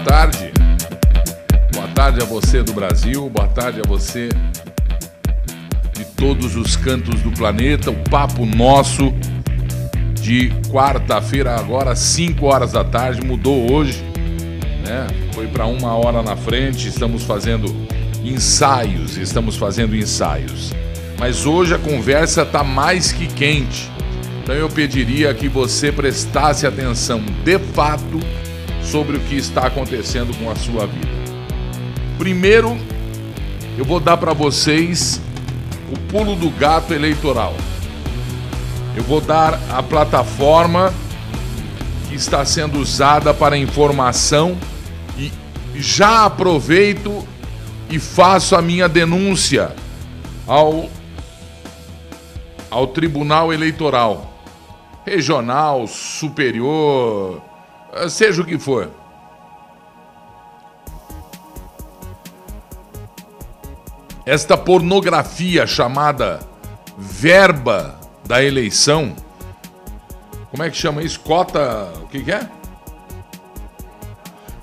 tarde. Boa tarde a você do Brasil, boa tarde a você de todos os cantos do planeta. O papo nosso de quarta-feira, agora 5 horas da tarde, mudou hoje, né? Foi para uma hora na frente. Estamos fazendo ensaios, estamos fazendo ensaios. Mas hoje a conversa está mais que quente. Então eu pediria que você prestasse atenção de fato sobre o que está acontecendo com a sua vida. Primeiro, eu vou dar para vocês o pulo do gato eleitoral. Eu vou dar a plataforma que está sendo usada para informação e já aproveito e faço a minha denúncia ao ao Tribunal Eleitoral, regional, superior, seja o que for. Esta pornografia chamada verba da eleição, como é que chama isso? Cota, o que, que é?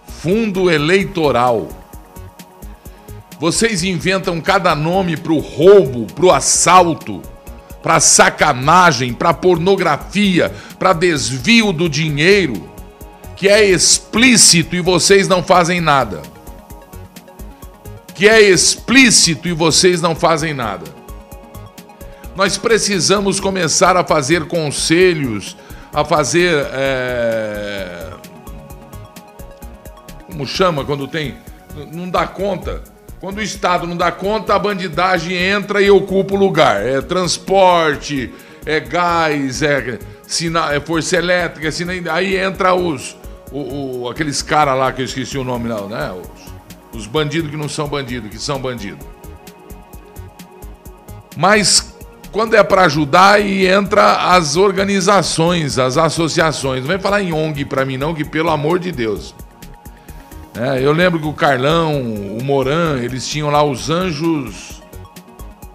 Fundo eleitoral. Vocês inventam cada nome para o roubo, para o assalto para sacanagem, para pornografia, para desvio do dinheiro, que é explícito e vocês não fazem nada. Que é explícito e vocês não fazem nada. Nós precisamos começar a fazer conselhos, a fazer. É... Como chama quando tem. Não dá conta quando o Estado não dá conta, a bandidagem entra e ocupa o lugar. É transporte, é gás, é, sina, é força elétrica, sina, aí entra os. O, o, aqueles caras lá que eu esqueci o nome não, né? Os, os bandidos que não são bandidos, que são bandidos. Mas quando é para ajudar e entra as organizações, as associações. Não vem falar em ONG para mim não, que pelo amor de Deus. É, eu lembro que o Carlão, o Moran, eles tinham lá os anjos.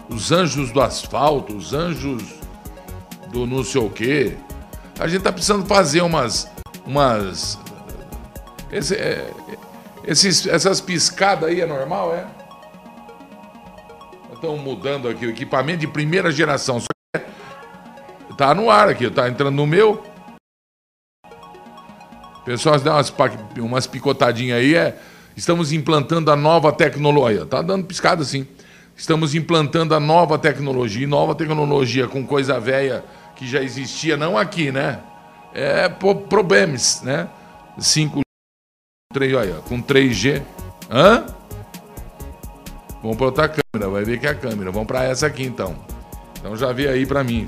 Os anjos do asfalto, os anjos do não sei o quê. A gente tá precisando fazer umas. umas. Esse, é, esses, essas piscadas aí é normal, é? Estão mudando aqui o equipamento de primeira geração. Tá no ar aqui, tá entrando no meu. Pessoal, dá umas, umas picotadinhas aí. É, estamos implantando a nova tecnologia. Tá dando piscada assim. Estamos implantando a nova tecnologia. Nova tecnologia com coisa velha que já existia, não aqui, né? É problemas, né? 5 3, olha, com 3G. Hã? Vamos para outra câmera, vai ver que é a câmera. Vamos para essa aqui então. Então já vê aí para mim.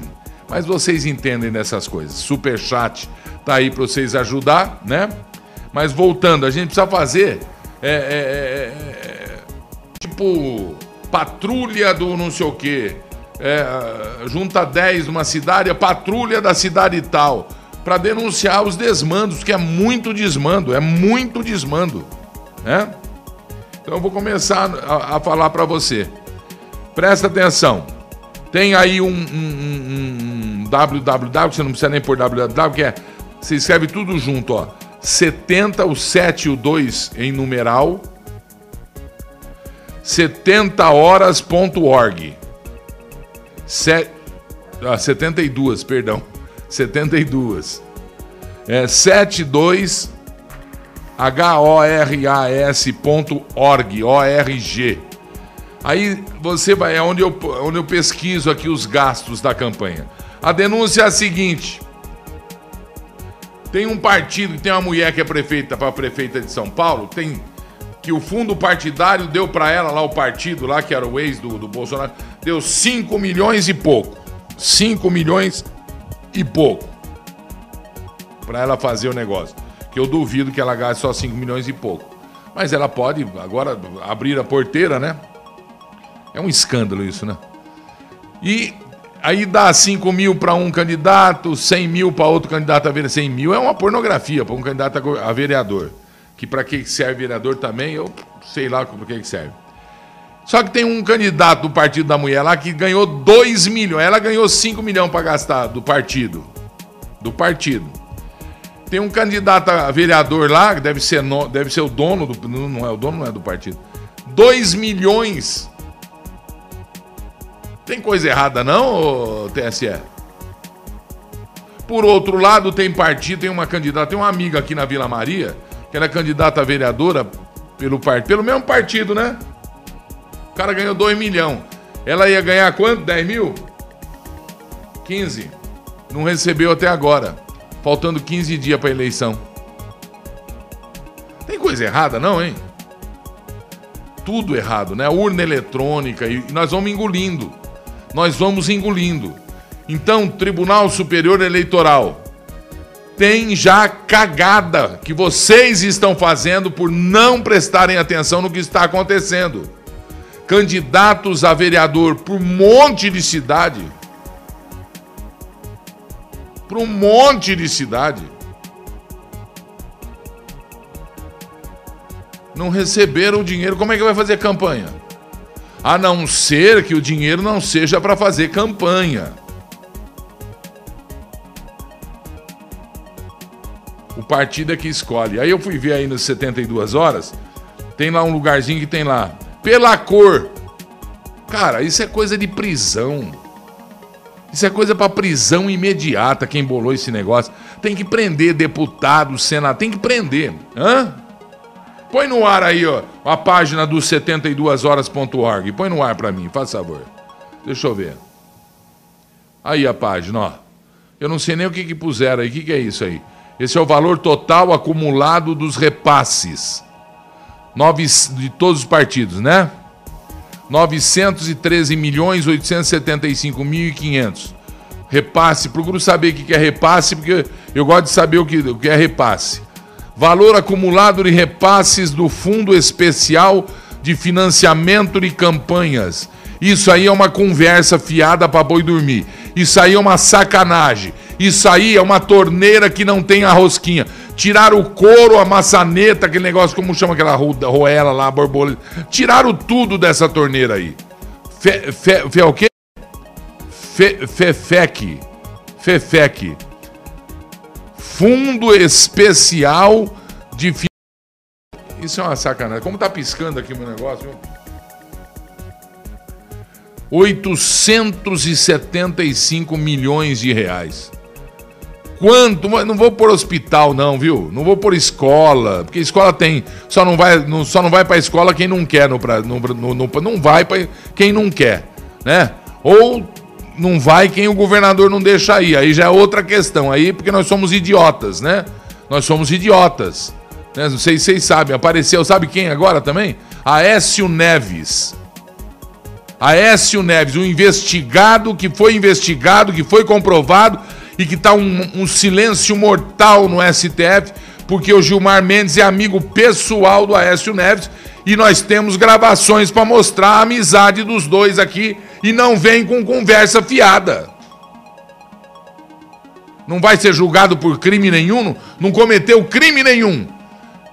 Mas vocês entendem dessas coisas. Super chat tá aí para vocês ajudar, né? Mas voltando, a gente precisa fazer é, é, é, é tipo patrulha do não sei o quê. É, junta 10 numa cidade, a patrulha da cidade tal, para denunciar os desmandos, que é muito desmando, é muito desmando, né? Então eu vou começar a, a falar para você. Presta atenção. Tem aí um, um, um, um www, você não precisa nem pôr www, que é você escreve tudo junto, ó. 70, o 7 e o 2 em numeral. 70horas.org. Set, ah, 72, perdão. 72. É 72 H-O-R-A-S.org, O-R-G. Aí você vai, é onde eu, onde eu pesquiso aqui os gastos da campanha. A denúncia é a seguinte: tem um partido que tem uma mulher que é prefeita para prefeita de São Paulo, tem que o fundo partidário deu para ela lá o partido lá que era o ex do, do Bolsonaro, deu 5 milhões e pouco. 5 milhões e pouco. Para ela fazer o negócio. Que eu duvido que ela gaste só 5 milhões e pouco. Mas ela pode agora abrir a porteira, né? É um escândalo isso, né? E Aí dá 5 mil para um candidato, 100 mil para outro candidato a vereador. 100 mil é uma pornografia para um candidato a vereador. Que para que serve vereador também, eu sei lá para que serve. Só que tem um candidato do Partido da Mulher lá que ganhou 2 milhões. Ela ganhou 5 milhões para gastar do partido. Do partido. Tem um candidato a vereador lá, que deve ser, no, deve ser o dono do. Não é o dono, não é do partido. 2 milhões. Tem coisa errada, não, TSE? Por outro lado, tem partido, tem uma candidata, tem uma amiga aqui na Vila Maria, que era candidata a vereadora pelo, pelo mesmo partido, né? O cara ganhou 2 milhões. Ela ia ganhar quanto? 10 mil? 15. Não recebeu até agora. Faltando 15 dias para eleição. Tem coisa errada, não, hein? Tudo errado, né? Urna eletrônica e nós vamos engolindo. Nós vamos engolindo. Então, Tribunal Superior Eleitoral tem já cagada que vocês estão fazendo por não prestarem atenção no que está acontecendo. Candidatos a vereador por um monte de cidade. Por um monte de cidade. Não receberam o dinheiro, como é que vai fazer campanha? A não ser que o dinheiro não seja para fazer campanha. O partido é que escolhe. Aí eu fui ver aí nas 72 horas, tem lá um lugarzinho que tem lá, pela cor. Cara, isso é coisa de prisão. Isso é coisa para prisão imediata, quem bolou esse negócio. Tem que prender deputado, senador, tem que prender. Hã? Põe no ar aí, ó, a página do 72horas.org. Põe no ar para mim, faz favor. Deixa eu ver. Aí a página, ó. Eu não sei nem o que, que puseram aí. O que, que é isso aí? Esse é o valor total acumulado dos repasses. Nove, de todos os partidos, né? 913 milhões 875 mil e 500. Repasse, procuro saber o que é repasse, porque eu gosto de saber o que, o que é repasse. Valor acumulado de repasses do Fundo Especial de Financiamento de Campanhas. Isso aí é uma conversa fiada para boi dormir. Isso aí é uma sacanagem. Isso aí é uma torneira que não tem a rosquinha. Tiraram o couro, a maçaneta, aquele negócio, como chama aquela roela lá, borboleta. Tiraram tudo dessa torneira aí. Fe, fe, fe o quê? Fe, fefec. Fefec. Fundo Especial de... Isso é uma sacanagem. Como tá piscando aqui o meu negócio, viu? 875 milhões de reais. Quanto? Não vou por hospital, não, viu? Não vou por escola, porque escola tem. Só não vai, não, só não vai para escola quem não quer no, no, no, no não vai para quem não quer, né? Ou não vai quem o governador não deixa ir. Aí já é outra questão. Aí porque nós somos idiotas, né? Nós somos idiotas. Né? Não sei se vocês sabem. Apareceu, sabe quem agora também? Aécio Neves. Aécio Neves, um investigado que foi investigado, que foi comprovado e que está um, um silêncio mortal no STF, porque o Gilmar Mendes é amigo pessoal do Aécio Neves e nós temos gravações para mostrar a amizade dos dois aqui e não vem com conversa fiada. Não vai ser julgado por crime nenhum, não, cometeu crime nenhum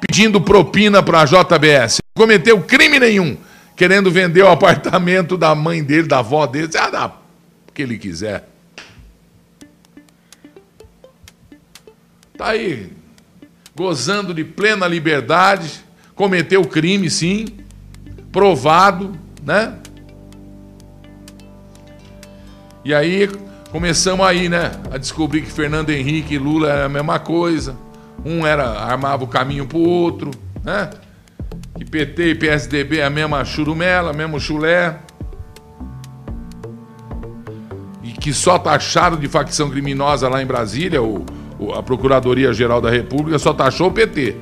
pedindo propina para a JBS. Não cometeu crime nenhum querendo vender o apartamento da mãe dele, da avó dele. Ah, o que ele quiser. Está aí, gozando de plena liberdade, cometeu crime, sim, provado, né? E aí começamos aí, né, a descobrir que Fernando Henrique e Lula era a mesma coisa. Um era armava o caminho para o outro, né? Que PT e PSDB é a mesma churumela, mesmo chulé. E que só taxaram de facção criminosa lá em Brasília o a Procuradoria-Geral da República só taxou o PT.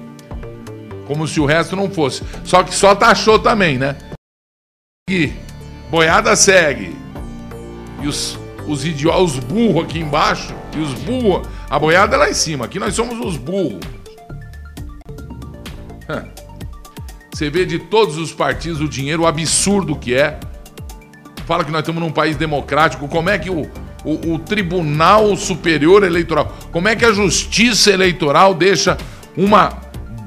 Como se o resto não fosse. Só que só taxou também, né? E boiada segue. E os, os idiotas, os burros aqui embaixo, e os burros. A boiada é lá em cima. Aqui nós somos os burros. Você vê de todos os partidos o dinheiro, o absurdo que é. Fala que nós estamos num país democrático. Como é que o, o, o Tribunal Superior Eleitoral. Como é que a Justiça Eleitoral deixa uma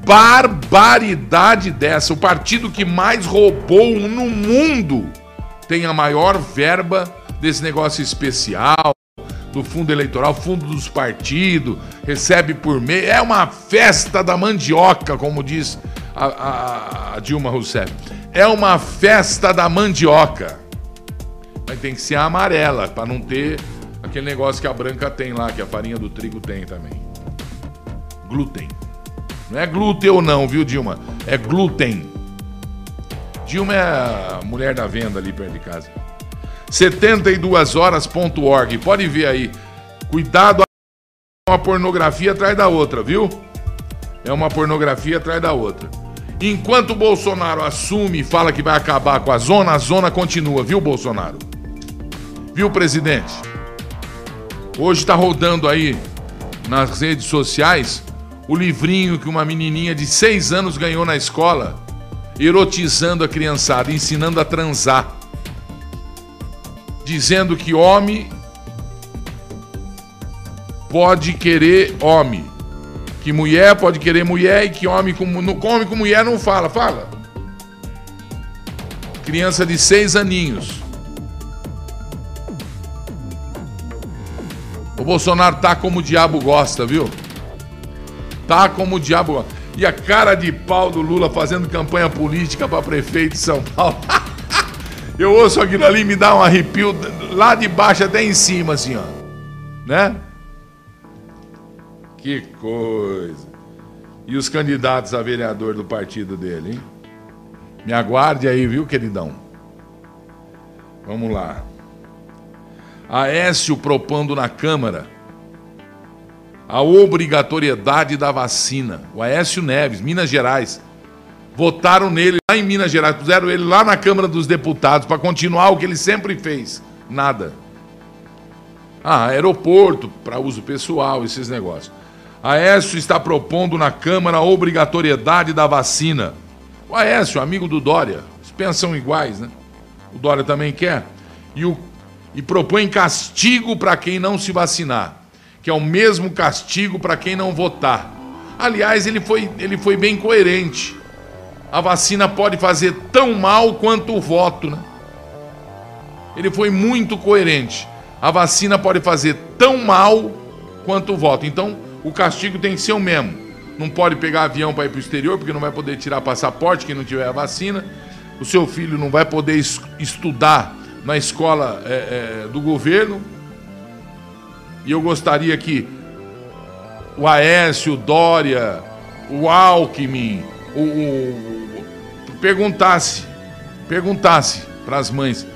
barbaridade dessa? O partido que mais roubou no mundo tem a maior verba desse negócio especial, do fundo eleitoral, fundo dos partidos, recebe por mês. É uma festa da mandioca, como diz a, a, a Dilma Rousseff. É uma festa da mandioca. Mas tem que ser amarela, para não ter aquele negócio que a branca tem lá, que a farinha do trigo tem também. Glúten. Não é glúten não, viu, Dilma? É glúten. Dilma é a mulher da venda ali perto de casa. 72horas.org. Pode ver aí. Cuidado uma pornografia atrás da outra, viu? É uma pornografia atrás da outra. Enquanto o Bolsonaro assume e fala que vai acabar com a zona, a zona continua, viu, Bolsonaro? Viu, presidente? Hoje está rodando aí nas redes sociais o livrinho que uma menininha de seis anos ganhou na escola, erotizando a criançada, ensinando a transar dizendo que homem pode querer homem, que mulher pode querer mulher e que homem com, homem com mulher não fala. Fala. Criança de seis aninhos. O Bolsonaro tá como o diabo gosta, viu? Tá como o diabo gosta. E a cara de pau do Lula fazendo campanha política para prefeito de São Paulo. Eu ouço aquilo ali me dá um arrepio lá de baixo até em cima, assim, ó. Né? Que coisa. E os candidatos a vereador do partido dele, hein? Me aguarde aí, viu, queridão? Vamos lá. Aécio propondo na Câmara a obrigatoriedade da vacina. O Aécio Neves, Minas Gerais votaram nele lá em Minas Gerais, puseram ele lá na Câmara dos Deputados para continuar o que ele sempre fez. Nada. Ah, aeroporto para uso pessoal, esses negócios. Aécio está propondo na Câmara a obrigatoriedade da vacina. O Aécio, amigo do Dória, pensam iguais, né? O Dória também quer. E, o, e propõe castigo para quem não se vacinar, que é o mesmo castigo para quem não votar. Aliás, ele foi, ele foi bem coerente a vacina pode fazer tão mal quanto o voto, né? Ele foi muito coerente. A vacina pode fazer tão mal quanto o voto. Então, o castigo tem que ser o mesmo. Não pode pegar avião para ir para o exterior, porque não vai poder tirar passaporte quem não tiver a vacina. O seu filho não vai poder estudar na escola é, é, do governo. E eu gostaria que o Aécio, o Dória, o Alckmin, o, o perguntasse, perguntasse para as mães: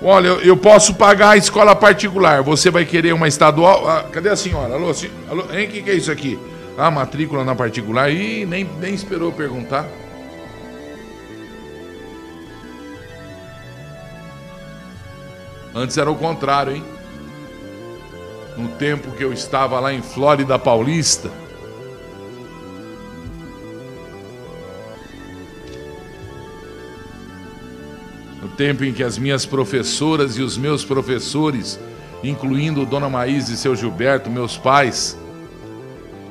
Olha, eu, posso pagar a escola particular, você vai querer uma estadual? Ah, cadê a senhora? Alô, alô hein, o que, que é isso aqui? Ah, matrícula na particular? Ih, nem, nem esperou perguntar. Antes era o contrário, hein? No tempo que eu estava lá em Flórida Paulista, tempo em que as minhas professoras e os meus professores, incluindo Dona Maís e seu Gilberto, meus pais,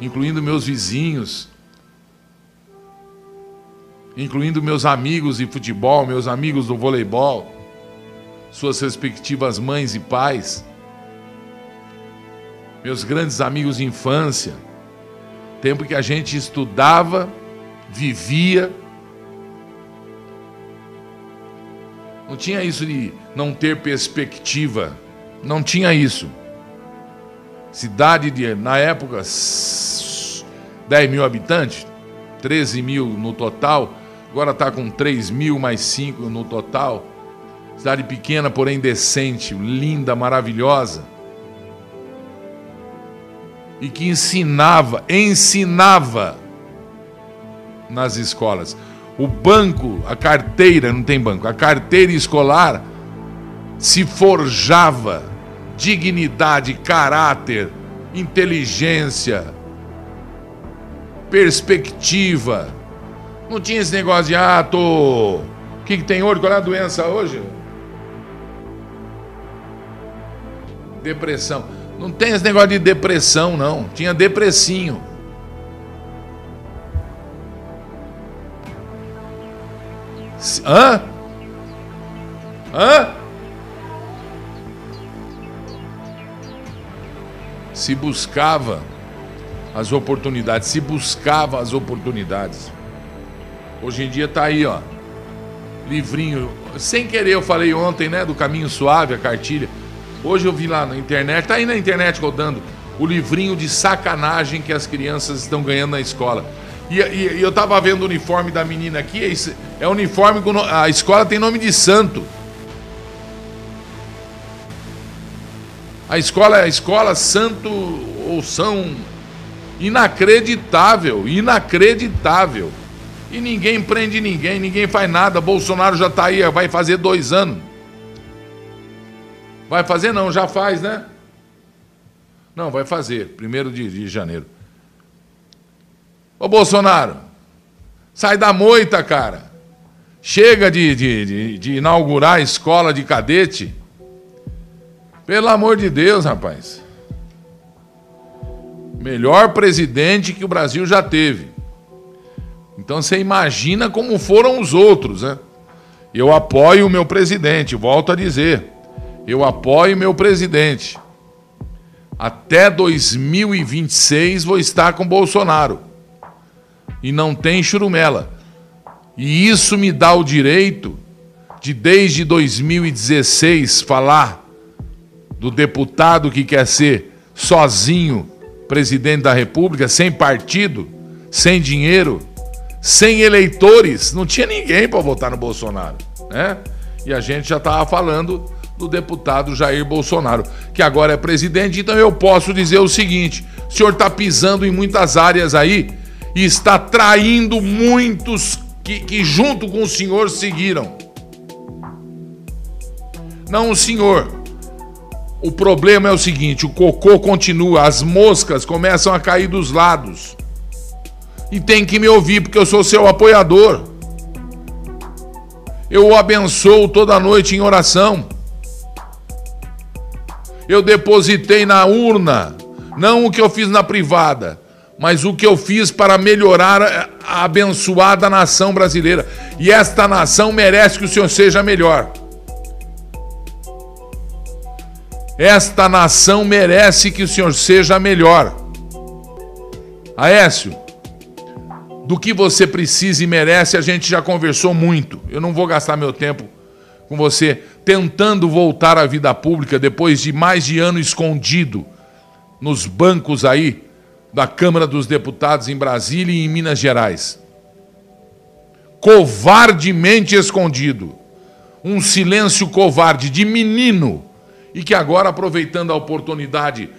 incluindo meus vizinhos, incluindo meus amigos de futebol, meus amigos do voleibol, suas respectivas mães e pais, meus grandes amigos de infância, tempo que a gente estudava, vivia, Não tinha isso de não ter perspectiva. Não tinha isso. Cidade de, na época, 10 mil habitantes, 13 mil no total. Agora está com 3 mil mais 5 no total. Cidade pequena, porém decente, linda, maravilhosa. E que ensinava, ensinava nas escolas. O banco, a carteira, não tem banco, a carteira escolar se forjava dignidade, caráter, inteligência, perspectiva. Não tinha esse negócio de, ah, tô. O que, que tem hoje? Qual é a doença hoje? Depressão. Não tem esse negócio de depressão, não. Tinha depressinho. Hã? Hã? se buscava as oportunidades, se buscava as oportunidades. Hoje em dia tá aí, ó. Livrinho. Sem querer eu falei ontem, né, do Caminho Suave, a cartilha. Hoje eu vi lá na internet, tá aí na internet rodando o livrinho de sacanagem que as crianças estão ganhando na escola. E, e, e eu tava vendo o uniforme da menina aqui, é, é uniforme com a escola tem nome de santo. A escola é a escola Santo ou São inacreditável, inacreditável. E ninguém prende ninguém, ninguém faz nada. Bolsonaro já está aí, vai fazer dois anos. Vai fazer não, já faz, né? Não, vai fazer, primeiro de, de janeiro. Ô Bolsonaro, sai da moita, cara. Chega de, de, de, de inaugurar a escola de cadete. Pelo amor de Deus, rapaz. Melhor presidente que o Brasil já teve. Então você imagina como foram os outros, né? Eu apoio o meu presidente, volto a dizer. Eu apoio meu presidente. Até 2026 vou estar com Bolsonaro. E não tem churumela. E isso me dá o direito de, desde 2016, falar do deputado que quer ser sozinho presidente da República, sem partido, sem dinheiro, sem eleitores. Não tinha ninguém para votar no Bolsonaro. Né? E a gente já estava falando do deputado Jair Bolsonaro, que agora é presidente. Então eu posso dizer o seguinte: o senhor está pisando em muitas áreas aí e está traindo muitos que, que junto com o senhor seguiram. Não senhor, o problema é o seguinte: o cocô continua, as moscas começam a cair dos lados. E tem que me ouvir, porque eu sou seu apoiador. Eu o abençoo toda noite em oração. Eu depositei na urna, não o que eu fiz na privada, mas o que eu fiz para melhorar a abençoada nação brasileira. E esta nação merece que o senhor seja melhor. Esta nação merece que o senhor seja melhor. Aécio, do que você precisa e merece, a gente já conversou muito. Eu não vou gastar meu tempo com você tentando voltar à vida pública depois de mais de ano escondido nos bancos aí da Câmara dos Deputados em Brasília e em Minas Gerais. Covardemente escondido. Um silêncio covarde de menino e que agora, aproveitando a oportunidade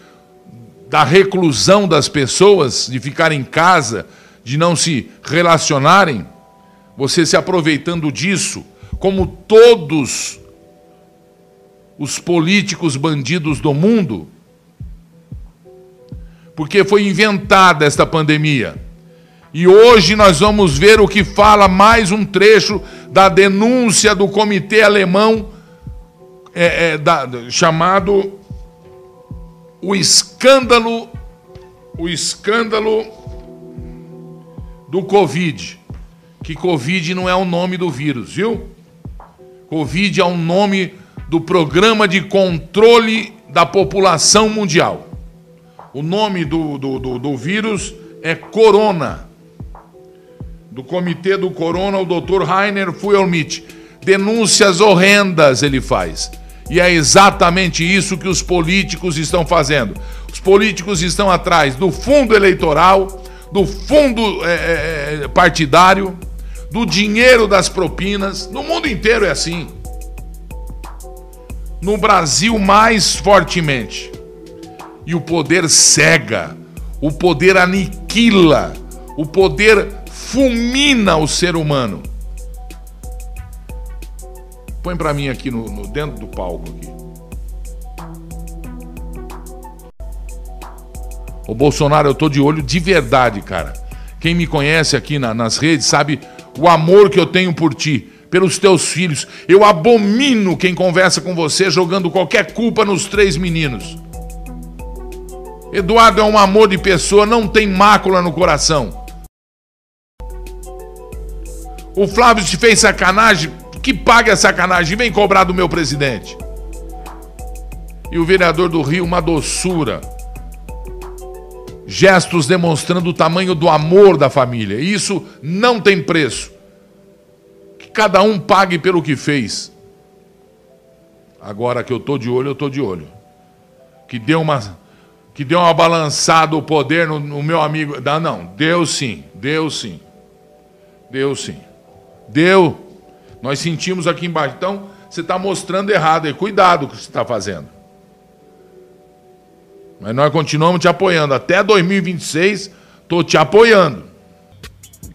da reclusão das pessoas, de ficar em casa, de não se relacionarem, você se aproveitando disso, como todos os políticos bandidos do mundo, porque foi inventada esta pandemia. E hoje nós vamos ver o que fala mais um trecho da denúncia do Comitê Alemão é, é, da, chamado o escândalo, o escândalo do Covid. Que Covid não é o nome do vírus, viu? Covid é o nome do Programa de Controle da População Mundial. O nome do, do, do, do vírus é Corona. Do Comitê do Corona, o Dr. Rainer Fuelmich. Denúncias horrendas ele faz. E é exatamente isso que os políticos estão fazendo. Os políticos estão atrás do fundo eleitoral, do fundo é, é, é, partidário, do dinheiro das propinas. No mundo inteiro é assim. No Brasil, mais fortemente. E o poder cega, o poder aniquila, o poder fulmina o ser humano. Põe para mim aqui no, no, dentro do palco aqui. O Bolsonaro, eu tô de olho de verdade, cara. Quem me conhece aqui na, nas redes sabe o amor que eu tenho por ti, pelos teus filhos. Eu abomino quem conversa com você jogando qualquer culpa nos três meninos. Eduardo é um amor de pessoa, não tem mácula no coração. O Flávio te fez sacanagem, que pague a sacanagem, vem cobrar do meu presidente. E o vereador do Rio, uma doçura. gestos demonstrando o tamanho do amor da família. Isso não tem preço. Cada um pague pelo que fez. Agora que eu tô de olho, eu tô de olho. Que deu uma que deu uma balançada o poder no, no meu amigo. Não, não, deu sim, deu sim. Deu sim. Deu. Nós sentimos aqui embaixo. Então, você está mostrando errado aí. Cuidado com o que você está fazendo. Mas nós continuamos te apoiando. Até 2026, estou te apoiando.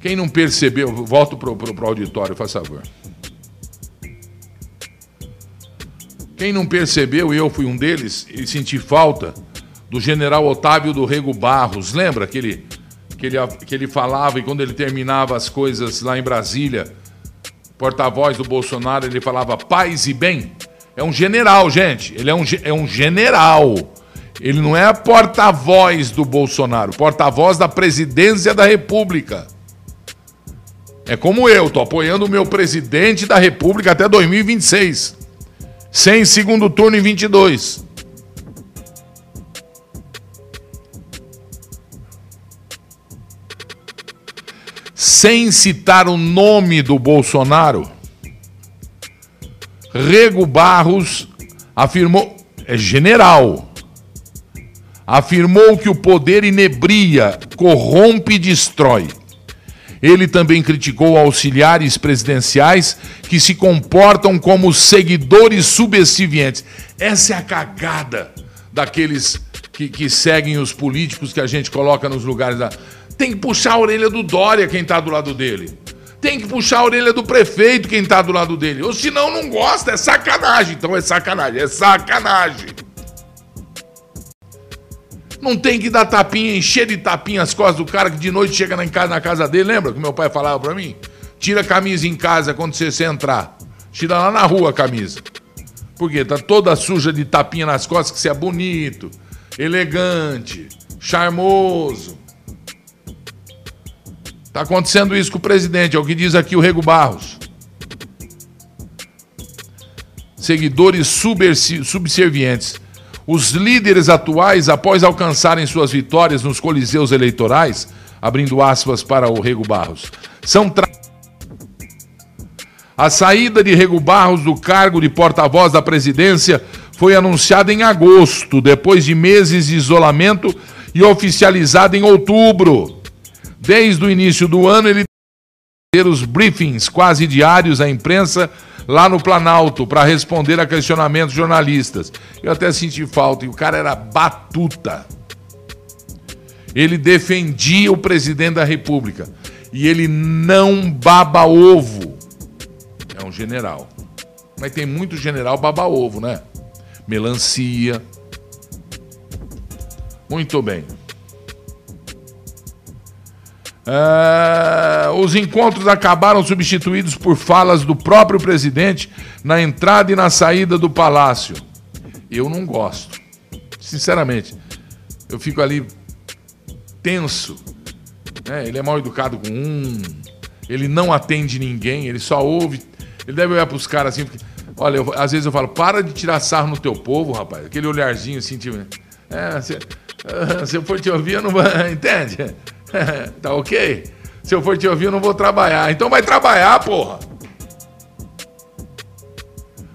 Quem não percebeu, volto para o auditório, faz favor. Quem não percebeu, eu fui um deles, e senti falta do general Otávio do Rego Barros. Lembra que ele, que, ele, que ele falava e quando ele terminava as coisas lá em Brasília, porta-voz do Bolsonaro, ele falava paz e bem? É um general, gente. Ele é um, é um general. Ele não é porta-voz do Bolsonaro, porta-voz da presidência da República. É como eu, tô apoiando o meu presidente da República até 2026. Sem segundo turno em 22. Sem citar o nome do Bolsonaro, Rego Barros afirmou, é general, afirmou que o poder inebria, corrompe e destrói. Ele também criticou auxiliares presidenciais que se comportam como seguidores subservientes. Essa é a cagada daqueles que, que seguem os políticos que a gente coloca nos lugares. Da... Tem que puxar a orelha do Dória quem está do lado dele. Tem que puxar a orelha do prefeito quem está do lado dele. Ou senão não gosta, é sacanagem. Então é sacanagem, é sacanagem. Não tem que dar tapinha, encher de tapinha as costas do cara que de noite chega na casa, na casa dele. Lembra que meu pai falava para mim? Tira a camisa em casa quando você, entrar. Tira lá na rua a camisa. Porque tá toda suja de tapinha nas costas que você é bonito, elegante, charmoso. Tá acontecendo isso com o presidente, é o que diz aqui o Rego Barros. Seguidores subservientes os líderes atuais, após alcançarem suas vitórias nos coliseus eleitorais, abrindo aspas para o Rego Barros, são tra... A saída de Rego Barros do cargo de porta-voz da presidência foi anunciada em agosto, depois de meses de isolamento e oficializada em outubro. Desde o início do ano, ele os briefings quase diários à imprensa lá no Planalto para responder a questionamentos jornalistas. Eu até senti falta, e o cara era batuta. Ele defendia o presidente da República. E ele não baba ovo. É um general. Mas tem muito general baba ovo, né? Melancia. Muito bem. Uh, os encontros acabaram substituídos por falas do próprio presidente na entrada e na saída do palácio. Eu não gosto. Sinceramente, eu fico ali tenso. É, ele é mal educado com um, ele não atende ninguém, ele só ouve. Ele deve olhar para os caras assim. Porque, olha, eu, às vezes eu falo, para de tirar sarro no teu povo, rapaz. Aquele olharzinho assim, tipo. É, se, se eu for te ouvir, eu não vou. Entende? tá ok? Se eu for te ouvir, eu não vou trabalhar. Então vai trabalhar, porra.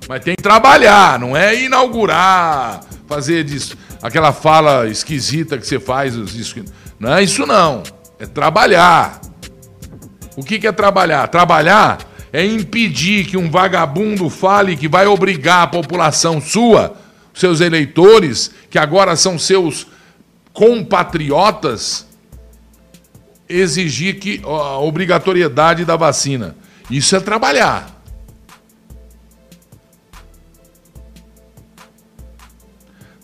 Mas tem que trabalhar, não é inaugurar, fazer disso, aquela fala esquisita que você faz. Não é isso não. É trabalhar. O que, que é trabalhar? Trabalhar é impedir que um vagabundo fale que vai obrigar a população sua, seus eleitores, que agora são seus compatriotas, exigir que a obrigatoriedade da vacina. Isso é trabalhar.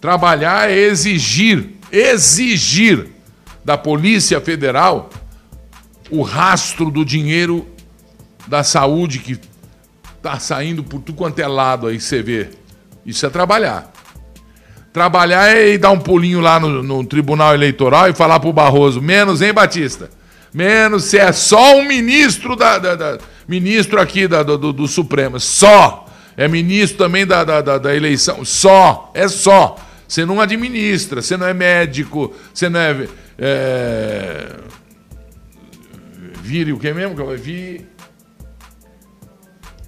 Trabalhar é exigir, exigir da Polícia Federal o rastro do dinheiro da saúde que está saindo por tudo quanto é lado aí, você vê. Isso é trabalhar. Trabalhar é ir dar um pulinho lá no, no Tribunal Eleitoral e falar pro Barroso, menos, hein, Batista? Menos se é só um ministro da, da, da ministro aqui da, do, do, Supremo. Só. É ministro também da, da, da, eleição. Só. É só. Você não administra, você não é médico, você não é É... Vire o que mesmo? Vi...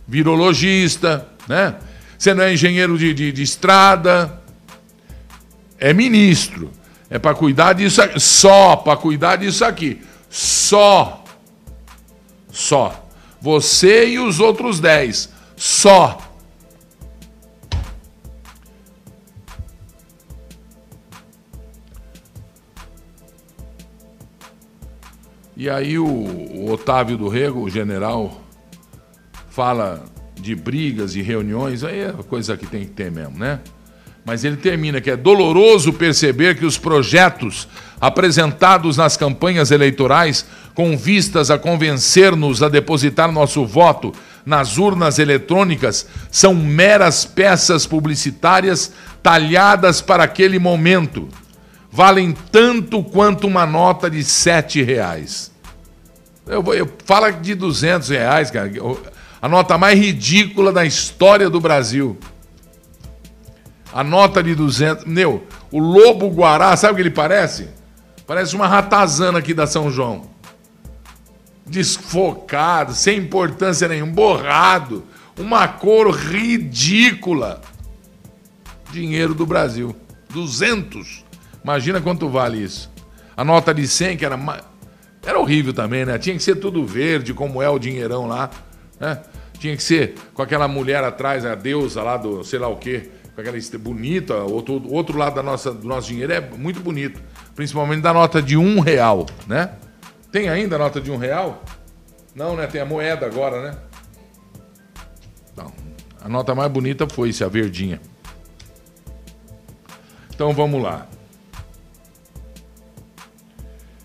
Virologista, né? Você não é engenheiro de, de, de estrada, é ministro. É para cuidar disso aqui. Só para cuidar disso aqui. Só. Só. Você e os outros dez. Só. E aí o, o Otávio do Rego, o general, fala de brigas e reuniões, aí é coisa que tem que ter mesmo, né? Mas ele termina que é doloroso perceber que os projetos apresentados nas campanhas eleitorais, com vistas a convencer-nos a depositar nosso voto nas urnas eletrônicas, são meras peças publicitárias talhadas para aquele momento. Valem tanto quanto uma nota de sete reais. Eu, eu fala de duzentos reais, cara. A nota mais ridícula da história do Brasil. A nota de 200. Meu, o lobo guará, sabe o que ele parece? Parece uma ratazana aqui da São João. Desfocado, sem importância nenhuma, borrado. Uma cor ridícula. Dinheiro do Brasil. 200. Imagina quanto vale isso. A nota de 100, que era, era horrível também, né? Tinha que ser tudo verde, como é o dinheirão lá. Né? Tinha que ser com aquela mulher atrás, a deusa lá do sei lá o quê, com aquela bonita. Outro, outro lado da nossa, do nosso dinheiro é muito bonito, principalmente da nota de um real, né? Tem ainda a nota de um real? Não, né? Tem a moeda agora, né? Não. A nota mais bonita foi esse, a verdinha. Então vamos lá.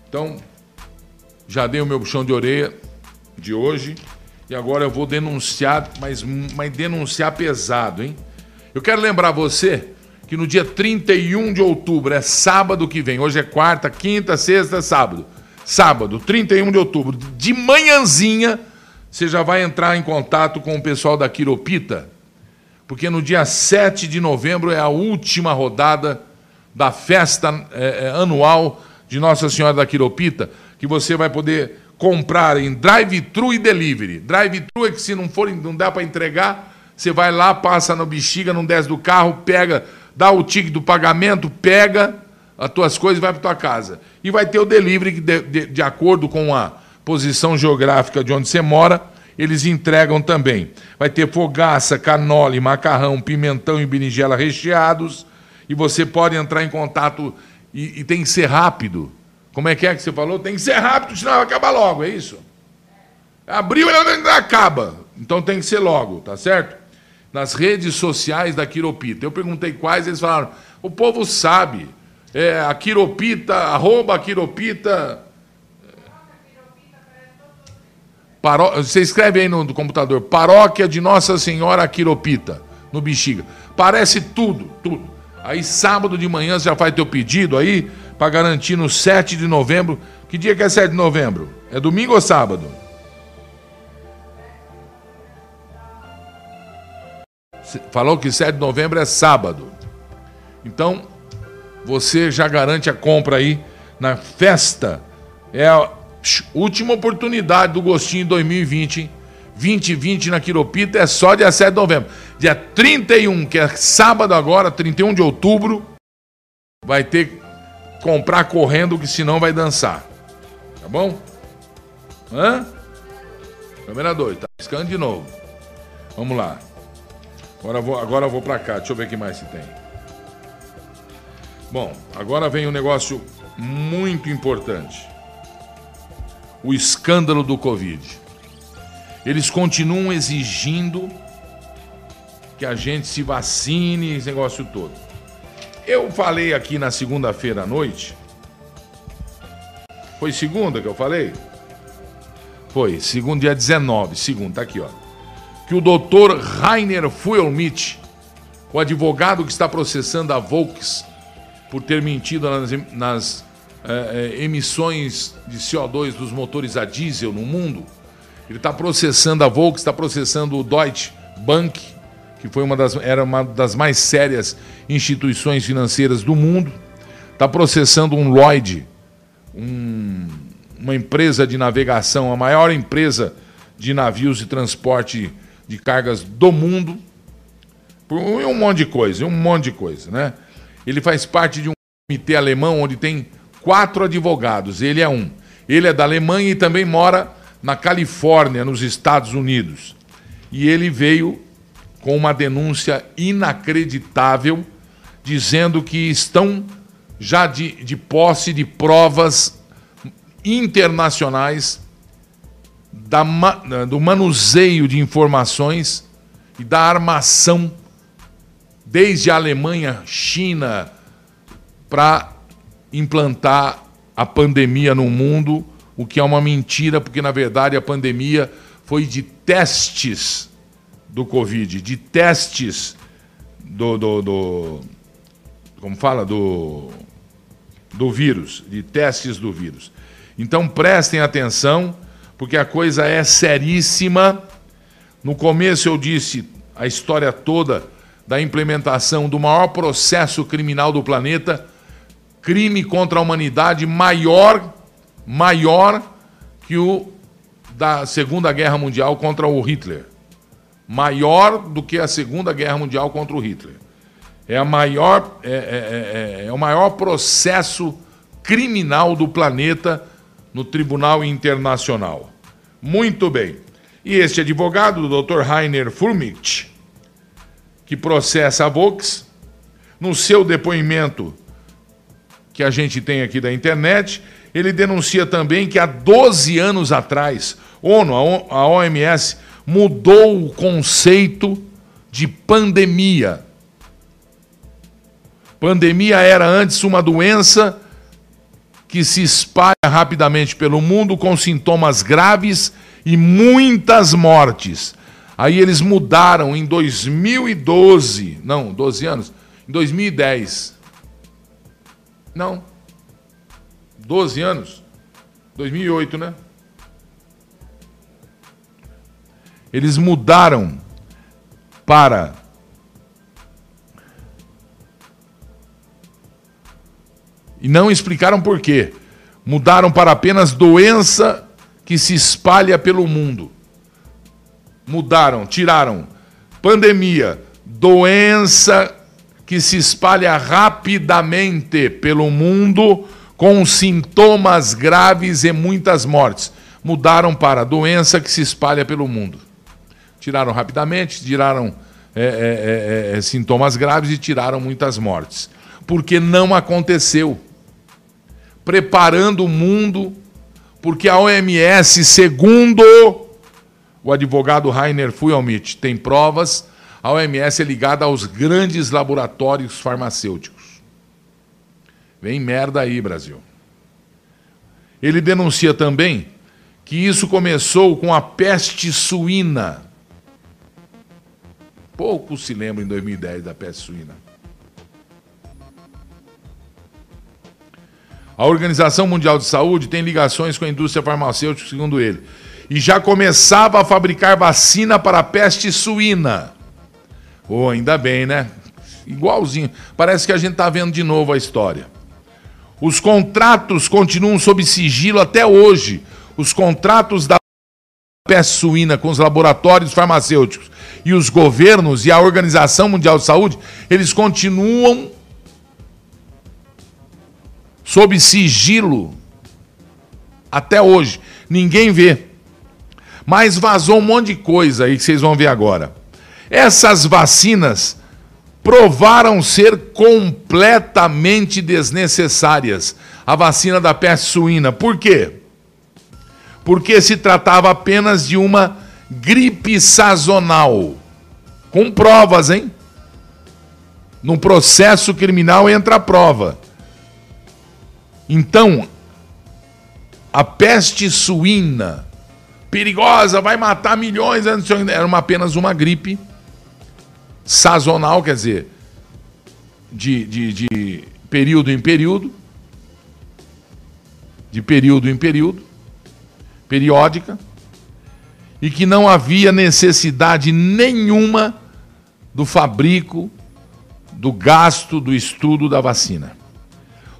Então, já dei o meu puxão de orelha de hoje. E agora eu vou denunciar, mas, mas denunciar pesado, hein? Eu quero lembrar você que no dia 31 de outubro, é sábado que vem, hoje é quarta, quinta, sexta, sábado. Sábado, 31 de outubro, de manhãzinha, você já vai entrar em contato com o pessoal da Quiropita, porque no dia 7 de novembro é a última rodada da festa é, é, anual de Nossa Senhora da Quiropita, que você vai poder comprar em drive-thru e delivery. Drive-thru é que se não for, não dá para entregar, você vai lá, passa no bexiga, não desce do carro, pega, dá o ticket do pagamento, pega as tuas coisas e vai para tua casa. E vai ter o delivery que de, de, de acordo com a posição geográfica de onde você mora, eles entregam também. Vai ter fogaça, canole, macarrão, pimentão e berinjela recheados. E você pode entrar em contato e, e tem que ser rápido como é que é que você falou? Tem que ser rápido, senão vai acabar logo, é isso? Abriu e ainda acaba. Então tem que ser logo, tá certo? Nas redes sociais da Quiropita. Eu perguntei quais, eles falaram, o povo sabe. É, a Quiropita, arroba Quiropita. Paró... Você escreve aí no, no computador, paróquia de Nossa Senhora Quiropita, no Bexiga. Parece tudo, tudo. Aí sábado de manhã você já faz teu pedido aí, para garantir no 7 de novembro. Que dia que é 7 de novembro? É domingo ou sábado? Falou que 7 de novembro é sábado. Então, você já garante a compra aí na festa. É a última oportunidade do gostinho 2020, hein? 2020 na Quiropita é só dia 7 de novembro. Dia 31, que é sábado agora, 31 de outubro, vai ter comprar correndo, que senão vai dançar. Tá bom? Hã? Câmera 2, tá piscando de novo. Vamos lá. Agora eu vou, agora eu vou pra cá, deixa eu ver o que mais se tem. Bom, agora vem um negócio muito importante. O escândalo do Covid. Eles continuam exigindo que a gente se vacine, esse negócio todo. Eu falei aqui na segunda-feira à noite. Foi segunda que eu falei? Foi, segundo dia 19, segundo, tá aqui, ó. Que o doutor Rainer Fuelmich, o advogado que está processando a Volks por ter mentido nas, nas é, emissões de CO2 dos motores a diesel no mundo, ele está processando a Volks, está processando o Deutsche Bank, que foi uma das, era uma das mais sérias instituições financeiras do mundo, está processando um Lloyd, um, uma empresa de navegação, a maior empresa de navios e transporte de cargas do mundo, por um monte de coisa, um monte de coisa, né? Ele faz parte de um comitê alemão onde tem quatro advogados, ele é um. Ele é da Alemanha e também mora na Califórnia, nos Estados Unidos. E ele veio com uma denúncia inacreditável, dizendo que estão já de, de posse de provas internacionais da, do manuseio de informações e da armação, desde a Alemanha, China, para implantar a pandemia no mundo, o que é uma mentira, porque na verdade a pandemia foi de testes do Covid, de testes do, do, do como fala, do, do vírus, de testes do vírus. Então prestem atenção, porque a coisa é seríssima. No começo eu disse a história toda da implementação do maior processo criminal do planeta, crime contra a humanidade maior, maior que o da Segunda Guerra Mundial contra o Hitler. Maior do que a Segunda Guerra Mundial contra o Hitler. É, a maior, é, é, é, é o maior processo criminal do planeta no Tribunal Internacional. Muito bem. E este advogado, o Dr. Rainer Furmich, que processa a Vox, no seu depoimento que a gente tem aqui da internet, ele denuncia também que há 12 anos atrás, ONU, a OMS, mudou o conceito de pandemia. Pandemia era antes uma doença que se espalha rapidamente pelo mundo com sintomas graves e muitas mortes. Aí eles mudaram em 2012, não, 12 anos, em 2010. Não. 12 anos. 2008, né? Eles mudaram para E não explicaram por quê. Mudaram para apenas doença que se espalha pelo mundo. Mudaram, tiraram pandemia, doença que se espalha rapidamente pelo mundo com sintomas graves e muitas mortes. Mudaram para doença que se espalha pelo mundo. Tiraram rapidamente, tiraram é, é, é, é sintomas graves e tiraram muitas mortes. Porque não aconteceu preparando o mundo, porque a OMS, segundo o advogado Rainer Fuyomit, tem provas, a OMS é ligada aos grandes laboratórios farmacêuticos. Vem merda aí, Brasil. Ele denuncia também que isso começou com a peste suína. Pouco se lembra em 2010 da peste suína. A Organização Mundial de Saúde tem ligações com a indústria farmacêutica, segundo ele, e já começava a fabricar vacina para a peste suína. Oh, ainda bem, né? Igualzinho. Parece que a gente está vendo de novo a história. Os contratos continuam sob sigilo até hoje. Os contratos da peste suína com os laboratórios farmacêuticos e os governos e a Organização Mundial de Saúde, eles continuam sob sigilo. Até hoje. Ninguém vê. Mas vazou um monte de coisa aí que vocês vão ver agora. Essas vacinas provaram ser completamente desnecessárias. A vacina da peste suína. Por quê? Porque se tratava apenas de uma gripe sazonal. Com provas, hein? Num processo criminal entra a prova. Então, a peste suína, perigosa, vai matar milhões, era uma, apenas uma gripe sazonal, quer dizer, de, de, de período em período, de período em período, periódica, e que não havia necessidade nenhuma do fabrico, do gasto, do estudo da vacina.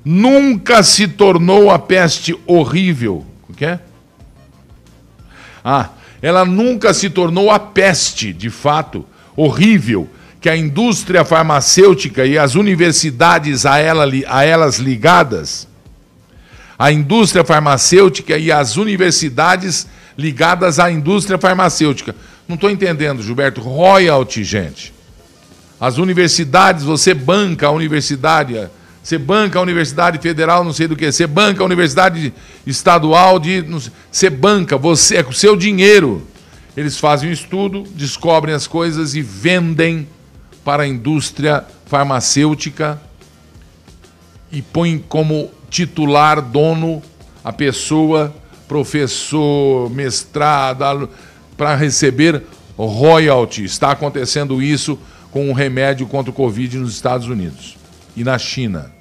Nunca se tornou a peste horrível. O que é? Ah, ela nunca se tornou a peste, de fato, horrível, que a indústria farmacêutica e as universidades a, ela, a elas ligadas, a indústria farmacêutica e as universidades ligadas à indústria farmacêutica. Não estou entendendo, Gilberto. Royalty, gente. As universidades, você banca a universidade, você banca a Universidade Federal, não sei do que, você banca a Universidade Estadual, de, você banca, você é com o seu dinheiro. Eles fazem um estudo, descobrem as coisas e vendem para a indústria farmacêutica e põem como titular, dono, a pessoa, professor, mestrado, para receber royalty. Está acontecendo isso com o remédio contra o Covid nos Estados Unidos e na China.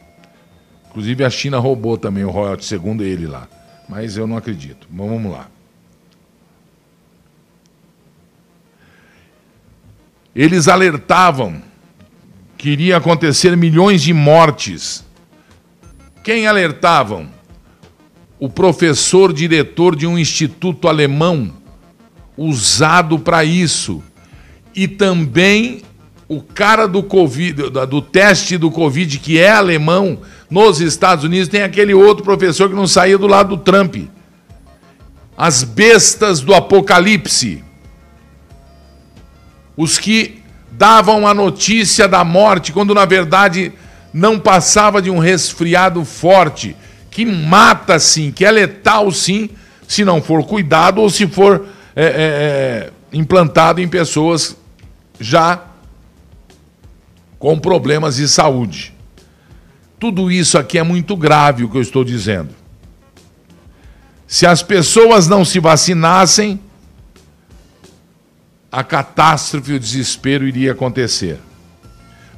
Inclusive a China roubou também o royalty, segundo ele lá. Mas eu não acredito. Mas vamos lá. Eles alertavam que iria acontecer milhões de mortes. Quem alertavam? O professor diretor de um instituto alemão usado para isso. E também o cara do Covid, do teste do Covid, que é alemão, nos Estados Unidos, tem aquele outro professor que não saía do lado do Trump. As bestas do apocalipse. Os que davam a notícia da morte, quando na verdade não passava de um resfriado forte, que mata sim, que é letal sim, se não for cuidado ou se for é, é, é implantado em pessoas já com problemas de saúde. Tudo isso aqui é muito grave o que eu estou dizendo. Se as pessoas não se vacinassem, a catástrofe e o desespero iria acontecer.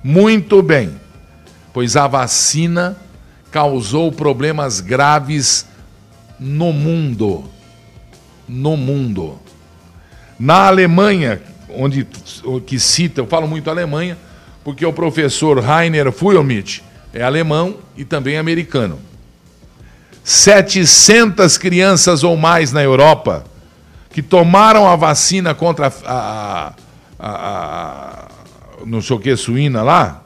Muito bem, pois a vacina causou problemas graves no mundo. No mundo. Na Alemanha, onde que cita, eu falo muito Alemanha, porque o professor Rainer Fuyomich é alemão e também americano. 700 crianças ou mais na Europa que tomaram a vacina contra a, a, a, a não sei o que, suína lá,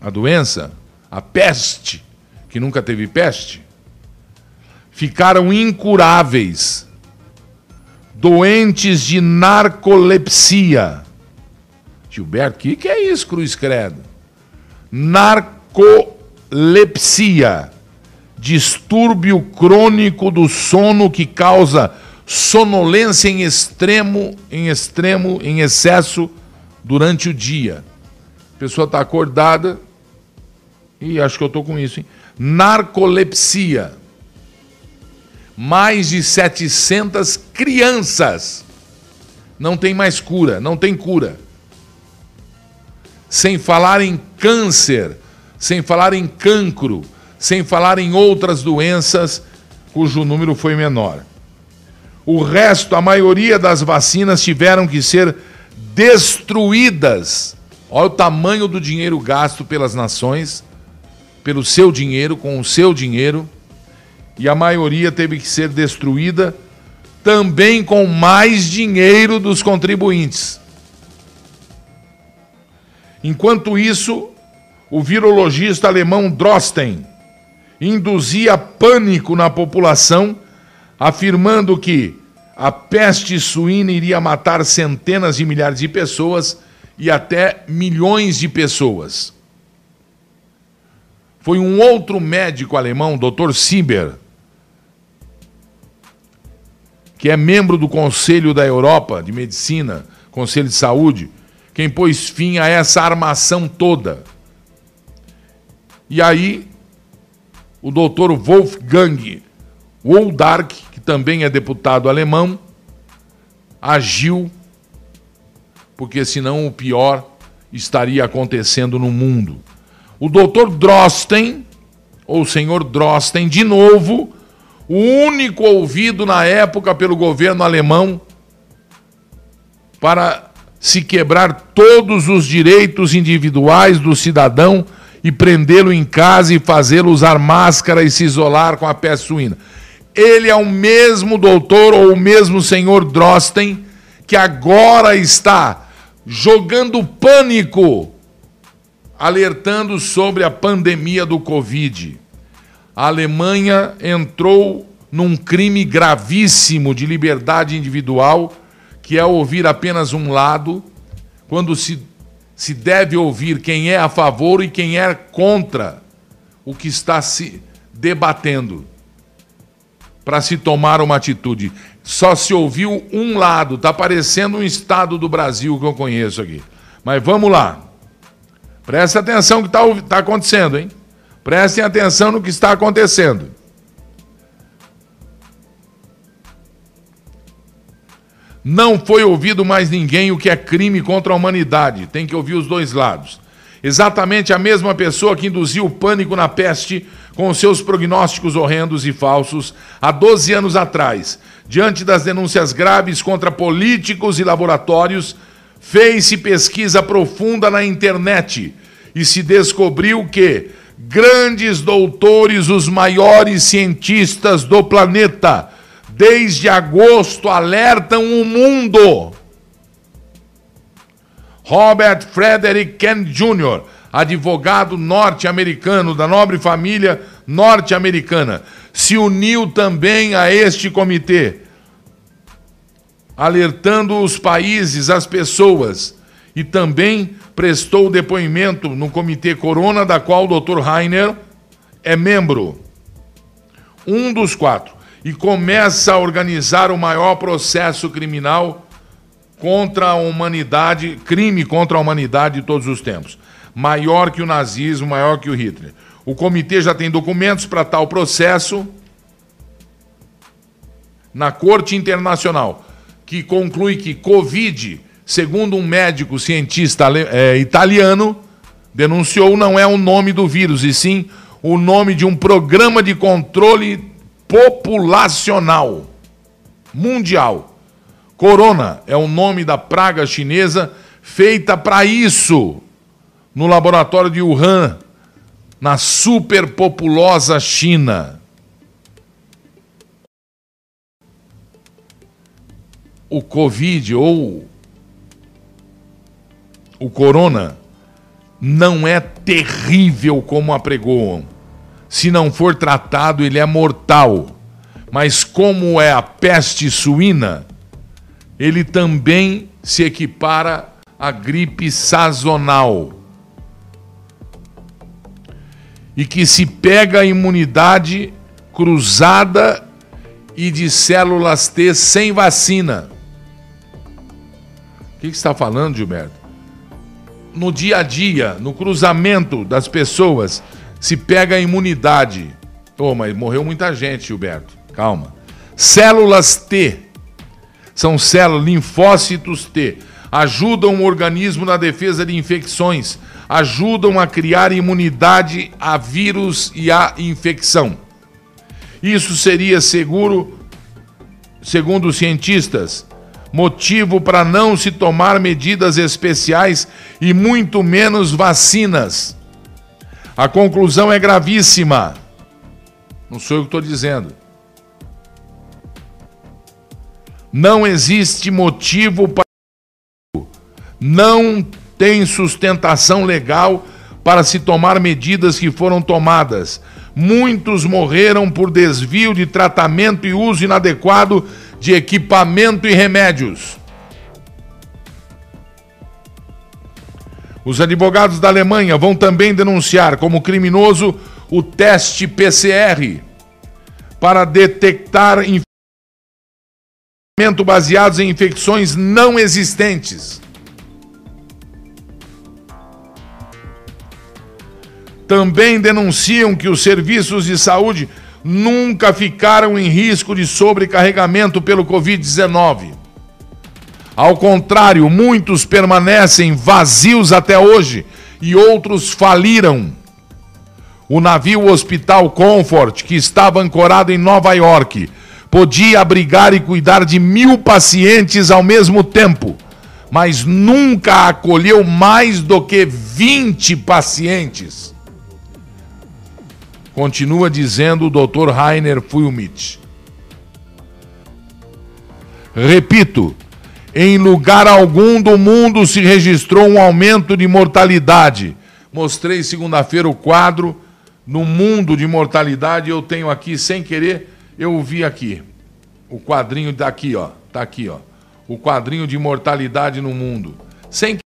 a doença, a peste, que nunca teve peste, ficaram incuráveis, doentes de narcolepsia Gilberto, o que, que é isso, Cruz Credo? Narcolepsia, distúrbio crônico do sono que causa sonolência em extremo, em extremo, em excesso durante o dia. A pessoa está acordada e acho que eu estou com isso, hein? Narcolepsia. Mais de 700 crianças. Não tem mais cura, não tem cura sem falar em câncer, sem falar em cancro, sem falar em outras doenças cujo número foi menor. O resto, a maioria das vacinas tiveram que ser destruídas. Olha o tamanho do dinheiro gasto pelas nações, pelo seu dinheiro, com o seu dinheiro, e a maioria teve que ser destruída também com mais dinheiro dos contribuintes. Enquanto isso, o virologista alemão Drosten induzia pânico na população, afirmando que a peste suína iria matar centenas de milhares de pessoas e até milhões de pessoas. Foi um outro médico alemão, Dr. Sieber, que é membro do Conselho da Europa de Medicina, Conselho de Saúde, quem pôs fim a essa armação toda. E aí, o doutor Wolfgang Woldark, que também é deputado alemão, agiu, porque senão o pior estaria acontecendo no mundo. O doutor Drosten, ou o senhor Drosten, de novo, o único ouvido na época pelo governo alemão para se quebrar todos os direitos individuais do cidadão e prendê-lo em casa e fazê-lo usar máscara e se isolar com a peste suína. Ele é o mesmo doutor ou o mesmo senhor Drosten que agora está jogando pânico, alertando sobre a pandemia do Covid. A Alemanha entrou num crime gravíssimo de liberdade individual, que é ouvir apenas um lado, quando se, se deve ouvir quem é a favor e quem é contra o que está se debatendo, para se tomar uma atitude. Só se ouviu um lado, está parecendo um estado do Brasil que eu conheço aqui. Mas vamos lá. Presta atenção no que está tá acontecendo, hein? Prestem atenção no que está acontecendo. Não foi ouvido mais ninguém o que é crime contra a humanidade. Tem que ouvir os dois lados. Exatamente a mesma pessoa que induziu o pânico na peste com seus prognósticos horrendos e falsos há 12 anos atrás, diante das denúncias graves contra políticos e laboratórios, fez-se pesquisa profunda na internet e se descobriu que grandes doutores, os maiores cientistas do planeta, desde agosto alertam o mundo. Robert Frederick Kent Jr., advogado norte-americano da nobre família norte-americana, se uniu também a este comitê, alertando os países, as pessoas, e também prestou depoimento no Comitê Corona, da qual o Dr. Rainer é membro. Um dos quatro e começa a organizar o maior processo criminal contra a humanidade, crime contra a humanidade de todos os tempos. Maior que o nazismo, maior que o Hitler. O comitê já tem documentos para tal processo na Corte Internacional, que conclui que Covid, segundo um médico cientista é, italiano, denunciou, não é o nome do vírus, e sim o nome de um programa de controle populacional mundial. Corona é o nome da praga chinesa feita para isso no laboratório de Wuhan, na superpopulosa China. O Covid ou o Corona não é terrível como apregoam se não for tratado, ele é mortal. Mas como é a peste suína, ele também se equipara à gripe sazonal. E que se pega a imunidade cruzada e de células T sem vacina. O que, que está falando, Gilberto? No dia a dia, no cruzamento das pessoas, se pega a imunidade. Ô, oh, mas morreu muita gente, Gilberto. Calma. Células T. São células, linfócitos T. Ajudam o organismo na defesa de infecções. Ajudam a criar imunidade a vírus e a infecção. Isso seria seguro, segundo os cientistas, motivo para não se tomar medidas especiais e muito menos vacinas. A conclusão é gravíssima. Não sou eu que estou dizendo. Não existe motivo para. Não tem sustentação legal para se tomar medidas que foram tomadas. Muitos morreram por desvio de tratamento e uso inadequado de equipamento e remédios. Os advogados da Alemanha vão também denunciar como criminoso o teste PCR para detectar infecção baseados em infecções não existentes. Também denunciam que os serviços de saúde nunca ficaram em risco de sobrecarregamento pelo Covid-19. Ao contrário, muitos permanecem vazios até hoje e outros faliram. O navio Hospital Comfort, que estava ancorado em Nova York, podia abrigar e cuidar de mil pacientes ao mesmo tempo, mas nunca acolheu mais do que 20 pacientes. Continua dizendo o Dr. Rainer Fulmich. Repito, em lugar algum do mundo se registrou um aumento de mortalidade. Mostrei segunda-feira o quadro no mundo de mortalidade. Eu tenho aqui, sem querer, eu vi aqui. O quadrinho daqui, ó. Tá aqui, ó. O quadrinho de mortalidade no mundo. Sem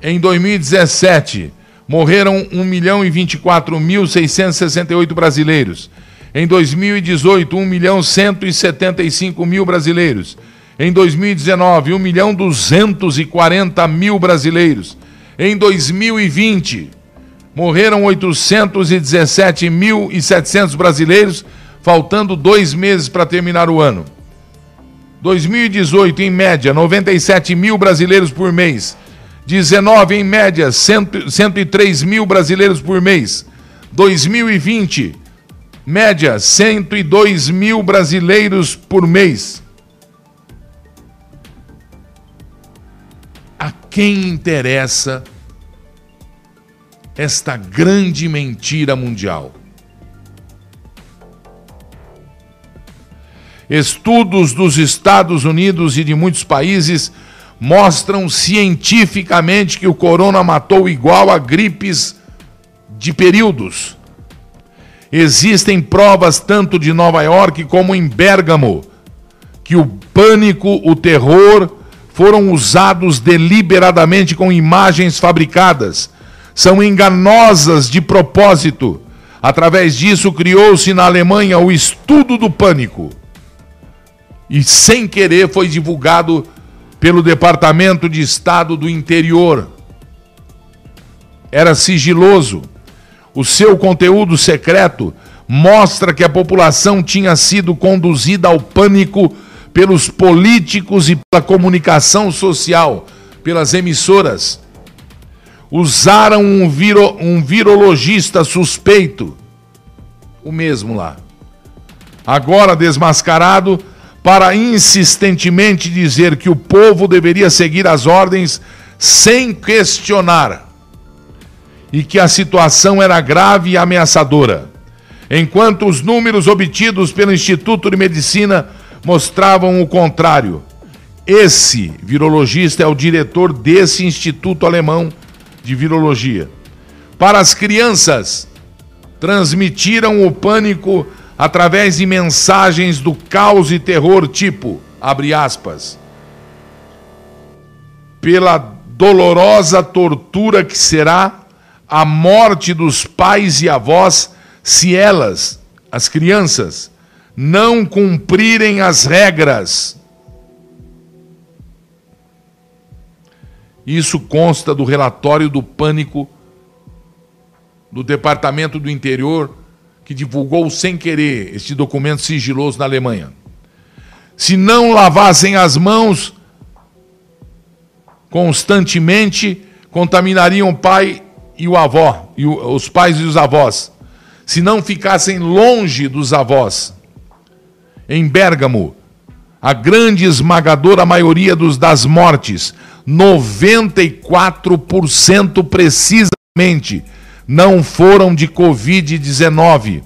Em 2017, morreram 1 milhão e 24.668 brasileiros. Em 2018, 1 milhão 175 mil brasileiros. Em 2019, 1 milhão 240 mil brasileiros. Em 2020, morreram 817.700 brasileiros, faltando dois meses para terminar o ano. 2018, em média, 97 mil brasileiros por mês. 19, em média, 103 mil brasileiros por mês. 2020, média 102 mil brasileiros por mês. Quem interessa esta grande mentira mundial? Estudos dos Estados Unidos e de muitos países mostram cientificamente que o corona matou igual a gripes de períodos. Existem provas tanto de Nova York como em Bérgamo que o pânico, o terror foram usados deliberadamente com imagens fabricadas. São enganosas de propósito. Através disso, criou-se na Alemanha o estudo do pânico. E sem querer foi divulgado pelo Departamento de Estado do Interior. Era sigiloso. O seu conteúdo secreto mostra que a população tinha sido conduzida ao pânico pelos políticos e pela comunicação social, pelas emissoras. Usaram um, viro, um virologista suspeito, o mesmo lá. Agora desmascarado, para insistentemente dizer que o povo deveria seguir as ordens sem questionar e que a situação era grave e ameaçadora, enquanto os números obtidos pelo Instituto de Medicina mostravam o contrário. Esse virologista é o diretor desse instituto alemão de virologia. Para as crianças, transmitiram o pânico através de mensagens do caos e terror, tipo, abre aspas, pela dolorosa tortura que será a morte dos pais e avós se elas, as crianças, não cumprirem as regras. Isso consta do relatório do pânico do Departamento do Interior que divulgou sem querer este documento sigiloso na Alemanha. Se não lavassem as mãos constantemente, contaminariam o pai e o avó, e os pais e os avós. Se não ficassem longe dos avós. Em Bérgamo, a grande esmagadora maioria dos, das mortes, 94% precisamente, não foram de Covid-19.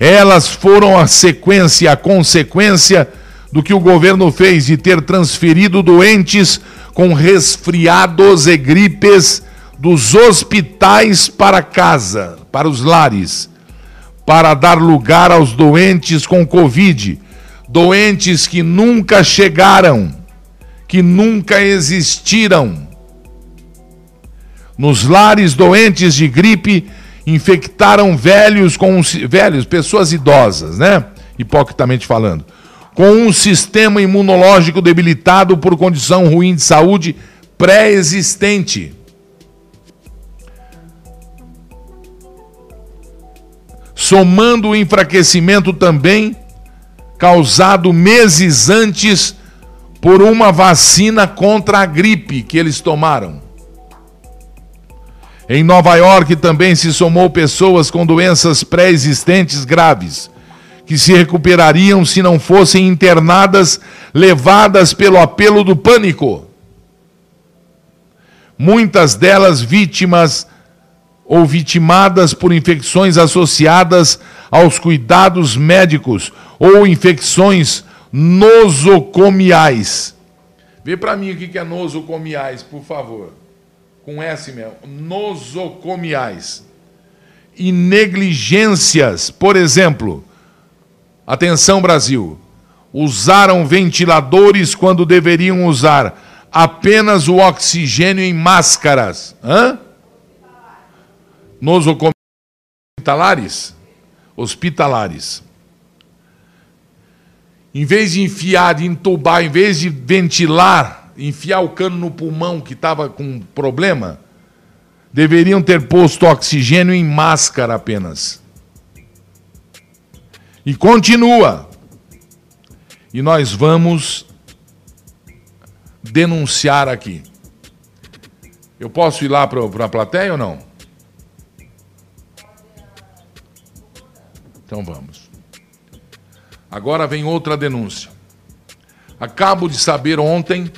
Elas foram a sequência, a consequência do que o governo fez de ter transferido doentes com resfriados e gripes dos hospitais para casa, para os lares, para dar lugar aos doentes com Covid, doentes que nunca chegaram, que nunca existiram nos lares doentes de gripe, infectaram velhos com velhos, pessoas idosas, né? Hipocritamente falando, com um sistema imunológico debilitado por condição ruim de saúde pré-existente. Somando o enfraquecimento também causado meses antes por uma vacina contra a gripe que eles tomaram. Em Nova York também se somou pessoas com doenças pré-existentes graves, que se recuperariam se não fossem internadas, levadas pelo apelo do pânico. Muitas delas vítimas ou vitimadas por infecções associadas aos cuidados médicos ou infecções nosocomiais. Vê para mim o que é nosocomiais, por favor. Com S mesmo. Nosocomiais. E negligências, por exemplo, atenção Brasil, usaram ventiladores quando deveriam usar apenas o oxigênio em máscaras. Hã? Nosocomiais hospitalares? Hospitalares. Em vez de enfiar, de entubar, em vez de ventilar, enfiar o cano no pulmão que estava com problema, deveriam ter posto oxigênio em máscara apenas. E continua. E nós vamos denunciar aqui. Eu posso ir lá para a plateia ou não? Então vamos. Agora vem outra denúncia. Acabo de saber ontem.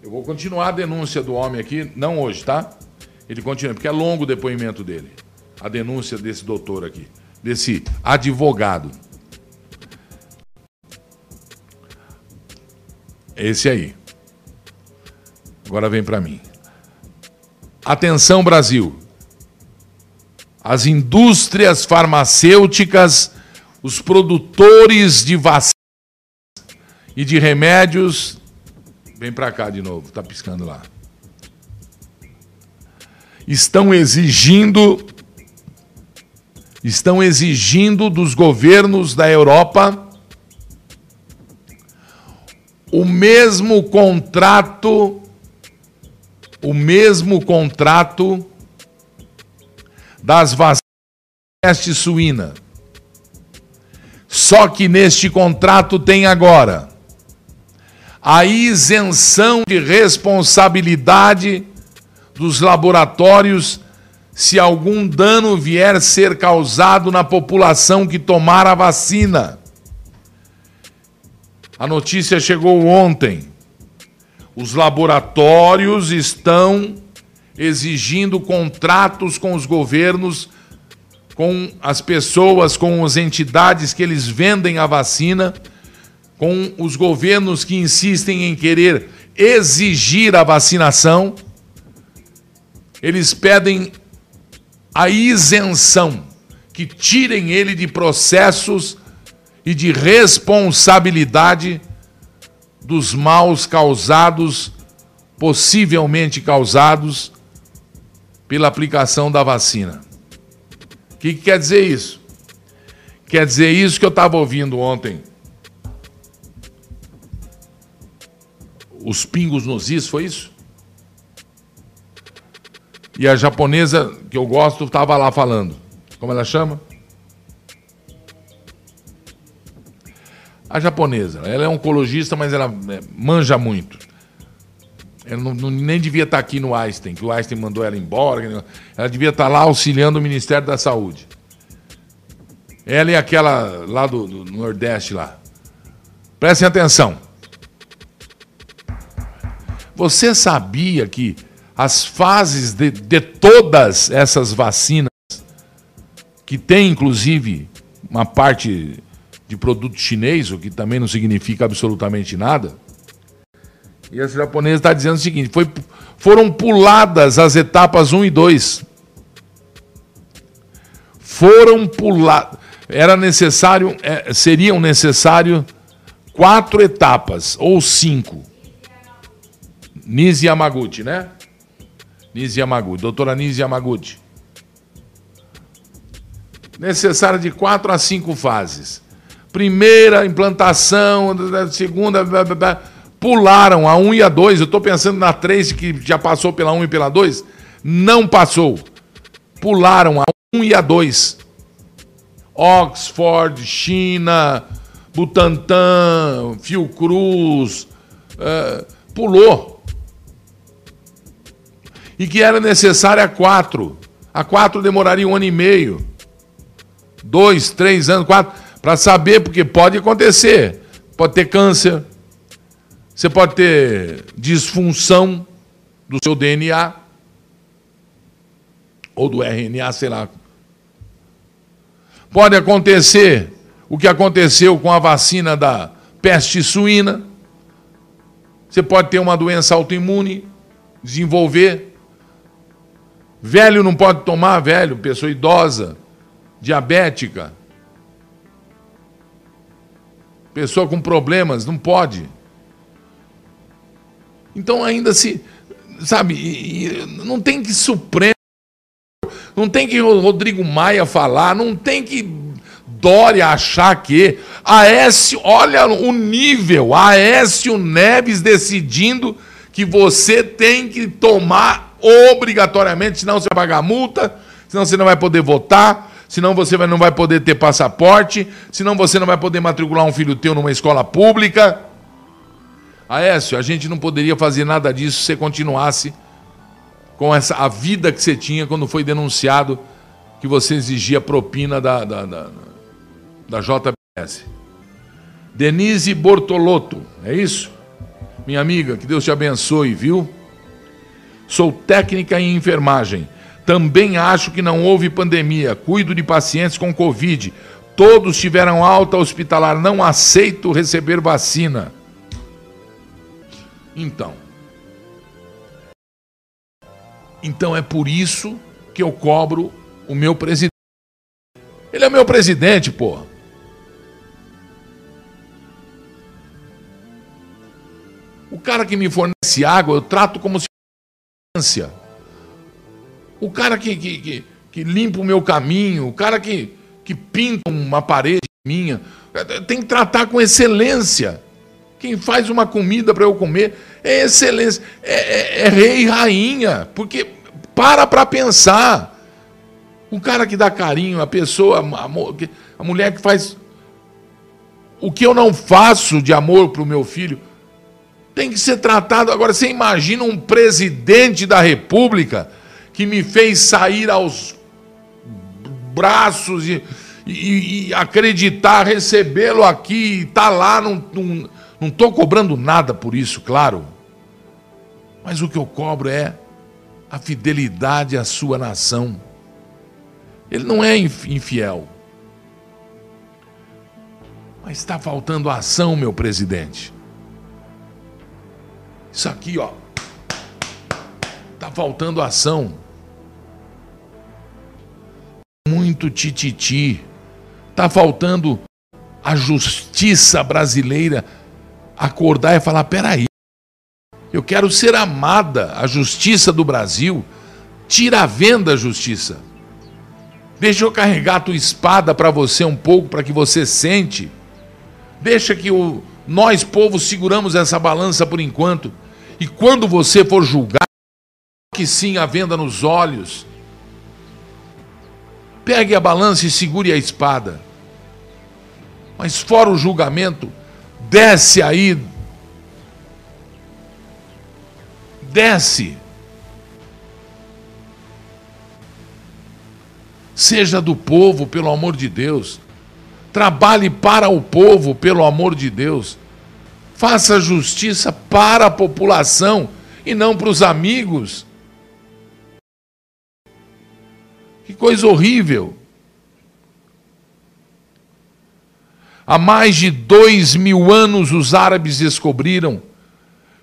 Eu vou continuar a denúncia do homem aqui, não hoje, tá? Ele continua, porque é longo o depoimento dele. A denúncia desse doutor aqui, desse advogado. Esse aí. Agora vem para mim. Atenção, Brasil as indústrias farmacêuticas, os produtores de vacinas e de remédios. Vem para cá de novo, está piscando lá. Estão exigindo estão exigindo dos governos da Europa o mesmo contrato o mesmo contrato das vacinas peste suína. Só que neste contrato tem agora a isenção de responsabilidade dos laboratórios se algum dano vier ser causado na população que tomar a vacina. A notícia chegou ontem. Os laboratórios estão exigindo contratos com os governos, com as pessoas, com as entidades que eles vendem a vacina, com os governos que insistem em querer exigir a vacinação. Eles pedem a isenção, que tirem ele de processos e de responsabilidade dos maus causados, possivelmente causados pela aplicação da vacina. O que, que quer dizer isso? Quer dizer isso que eu estava ouvindo ontem. Os pingos nos is, foi isso? E a japonesa, que eu gosto, estava lá falando. Como ela chama? A japonesa. Ela é oncologista, mas ela é, manja muito. Ela não, não, nem devia estar aqui no Einstein, que o Einstein mandou ela embora. Ela devia estar lá auxiliando o Ministério da Saúde. Ela e aquela lá do, do Nordeste lá. Prestem atenção. Você sabia que as fases de, de todas essas vacinas, que tem inclusive uma parte de produto chinês, o que também não significa absolutamente nada, e esse japonês está dizendo o seguinte: foi, foram puladas as etapas 1 e 2. Foram puladas. Era necessário, é, seriam necessário quatro etapas, ou cinco. Nise Yamaguchi, né? Nise Yamaguchi, doutora Nise Yamaguchi. Necessário de quatro a cinco fases. Primeira, implantação, segunda, blá, blá, blá, pularam a 1 e a 2. Eu estou pensando na 3 que já passou pela 1 e pela 2. Não passou. Pularam a 1 e a 2. Oxford, China, Butantan, Fiocruz, uh, pulou. E que era necessária a 4. A 4 demoraria um ano e meio. Dois, três anos, quatro. Para saber, porque pode acontecer. Pode ter câncer, você pode ter disfunção do seu DNA. ou do RNA, sei lá. Pode acontecer o que aconteceu com a vacina da peste suína. Você pode ter uma doença autoimune, desenvolver. Velho não pode tomar, velho, pessoa idosa, diabética. Pessoa com problemas, não pode. Então ainda se, sabe, não tem que Supremo, não tem que Rodrigo Maia falar, não tem que Dória achar que Aécio, olha o nível, Aécio Neves decidindo que você tem que tomar obrigatoriamente, senão você vai pagar multa, senão você não vai poder votar, senão você não vai poder ter passaporte, senão você não vai poder matricular um filho teu numa escola pública. Aécio, a gente não poderia fazer nada disso se você continuasse com essa, a vida que você tinha quando foi denunciado que você exigia propina da, da, da, da JBS. Denise Bortolotto, é isso? Minha amiga, que Deus te abençoe, viu? Sou técnica em enfermagem. Também acho que não houve pandemia. Cuido de pacientes com Covid. Todos tiveram alta hospitalar. Não aceito receber vacina. Então. Então é por isso que eu cobro o meu presidente. Ele é meu presidente, porra. O cara que me fornece água, eu trato como se fosse O cara que, que, que, que, limpa o meu caminho, o cara que, que pinta uma parede minha, tem que tratar com excelência. Quem faz uma comida para eu comer é excelência, é, é, é rei e rainha, porque para para pensar. O cara que dá carinho, a pessoa, a, a mulher que faz o que eu não faço de amor para o meu filho, tem que ser tratado. Agora, você imagina um presidente da República que me fez sair aos braços e, e, e acreditar, recebê-lo aqui, estar tá lá, não estou cobrando nada por isso, claro. Mas o que eu cobro é a fidelidade à sua nação. Ele não é infiel. Mas está faltando ação, meu presidente. Isso aqui, ó. Tá faltando ação. Muito tititi. Tá faltando a justiça brasileira acordar e falar: peraí, eu quero ser amada. A justiça do Brasil tira a venda justiça. Deixa eu carregar a tua espada para você um pouco, para que você sente. Deixa que o, nós, povo, seguramos essa balança por enquanto. E quando você for julgar, que sim a venda nos olhos. Pegue a balança e segure a espada. Mas fora o julgamento, desce aí. Desce. Seja do povo, pelo amor de Deus. Trabalhe para o povo, pelo amor de Deus. Faça justiça para a população e não para os amigos. Que coisa horrível. Há mais de dois mil anos os árabes descobriram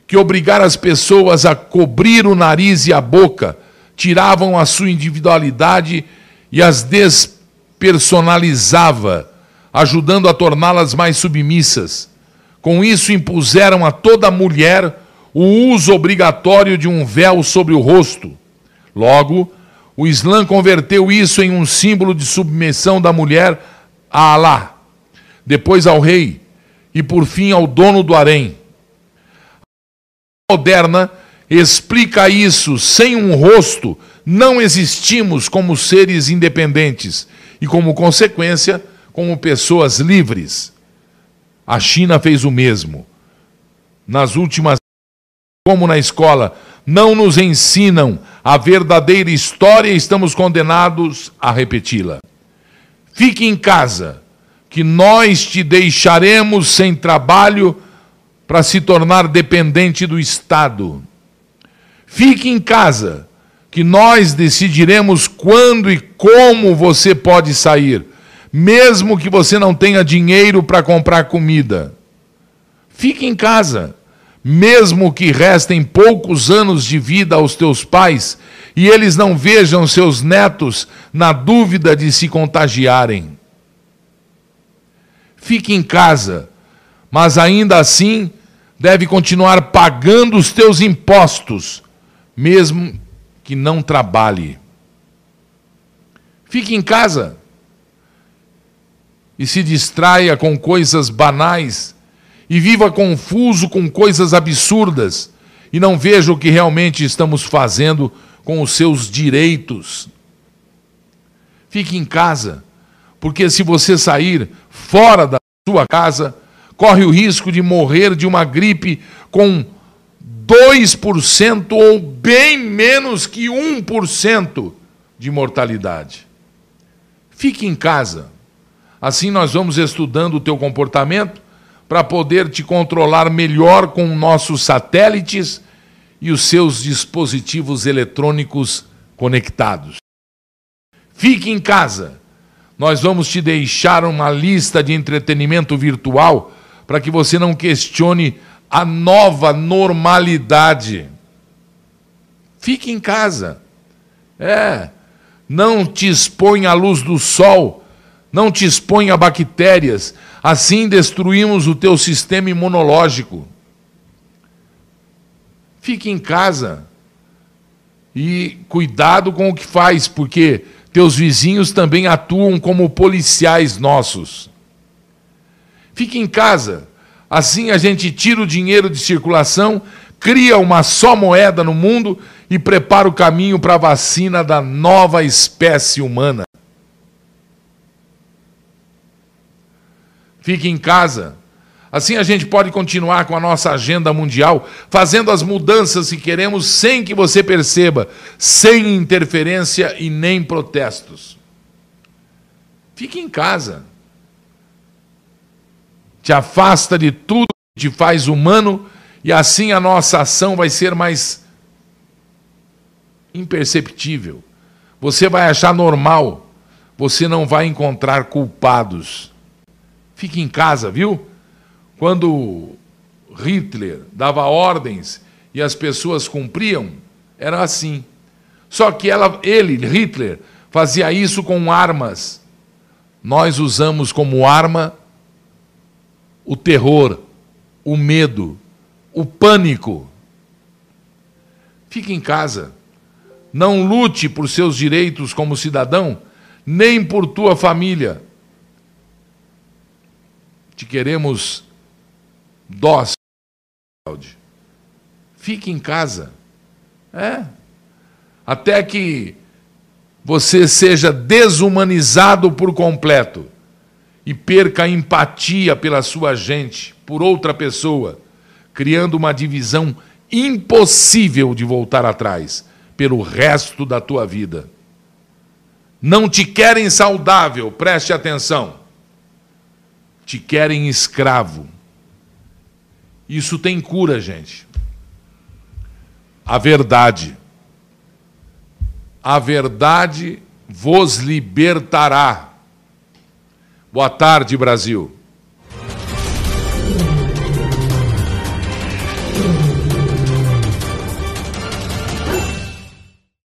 que obrigar as pessoas a cobrir o nariz e a boca tiravam a sua individualidade e as despersonalizava ajudando a torná-las mais submissas. Com isso, impuseram a toda mulher o uso obrigatório de um véu sobre o rosto. Logo, o Islã converteu isso em um símbolo de submissão da mulher a Alá, depois ao rei e por fim ao dono do harém. A moderna explica isso: sem um rosto, não existimos como seres independentes e, como consequência, como pessoas livres. A China fez o mesmo. Nas últimas, como na escola, não nos ensinam a verdadeira história e estamos condenados a repeti-la. Fique em casa, que nós te deixaremos sem trabalho para se tornar dependente do Estado. Fique em casa, que nós decidiremos quando e como você pode sair, mesmo que você não tenha dinheiro para comprar comida. Fique em casa, mesmo que restem poucos anos de vida aos teus pais e eles não vejam seus netos na dúvida de se contagiarem. Fique em casa, mas ainda assim deve continuar pagando os teus impostos, mesmo que não trabalhe. Fique em casa e se distraia com coisas banais e viva confuso com coisas absurdas e não veja o que realmente estamos fazendo com os seus direitos. Fique em casa, porque se você sair fora da sua casa, corre o risco de morrer de uma gripe com 2% ou bem menos que 1% de mortalidade. Fique em casa. Assim nós vamos estudando o teu comportamento para poder te controlar melhor com nossos satélites e os seus dispositivos eletrônicos conectados. Fique em casa. Nós vamos te deixar uma lista de entretenimento virtual para que você não questione a nova normalidade. Fique em casa. É. Não te exponha à luz do sol. Não te exponha a bactérias. Assim destruímos o teu sistema imunológico. Fique em casa. E cuidado com o que faz, porque teus vizinhos também atuam como policiais nossos. Fique em casa Assim a gente tira o dinheiro de circulação, cria uma só moeda no mundo e prepara o caminho para a vacina da nova espécie humana. Fique em casa. Assim a gente pode continuar com a nossa agenda mundial, fazendo as mudanças que queremos sem que você perceba, sem interferência e nem protestos. Fique em casa te afasta de tudo que te faz humano, e assim a nossa ação vai ser mais imperceptível. Você vai achar normal, você não vai encontrar culpados. Fique em casa, viu? Quando Hitler dava ordens e as pessoas cumpriam, era assim. Só que ela, ele, Hitler, fazia isso com armas. Nós usamos como arma o terror, o medo, o pânico. Fique em casa. Não lute por seus direitos como cidadão, nem por tua família. Te queremos dócil. Fique em casa. É. Até que você seja desumanizado por completo e perca a empatia pela sua gente, por outra pessoa, criando uma divisão impossível de voltar atrás pelo resto da tua vida. Não te querem saudável, preste atenção. Te querem escravo. Isso tem cura, gente. A verdade. A verdade vos libertará. Boa tarde, Brasil.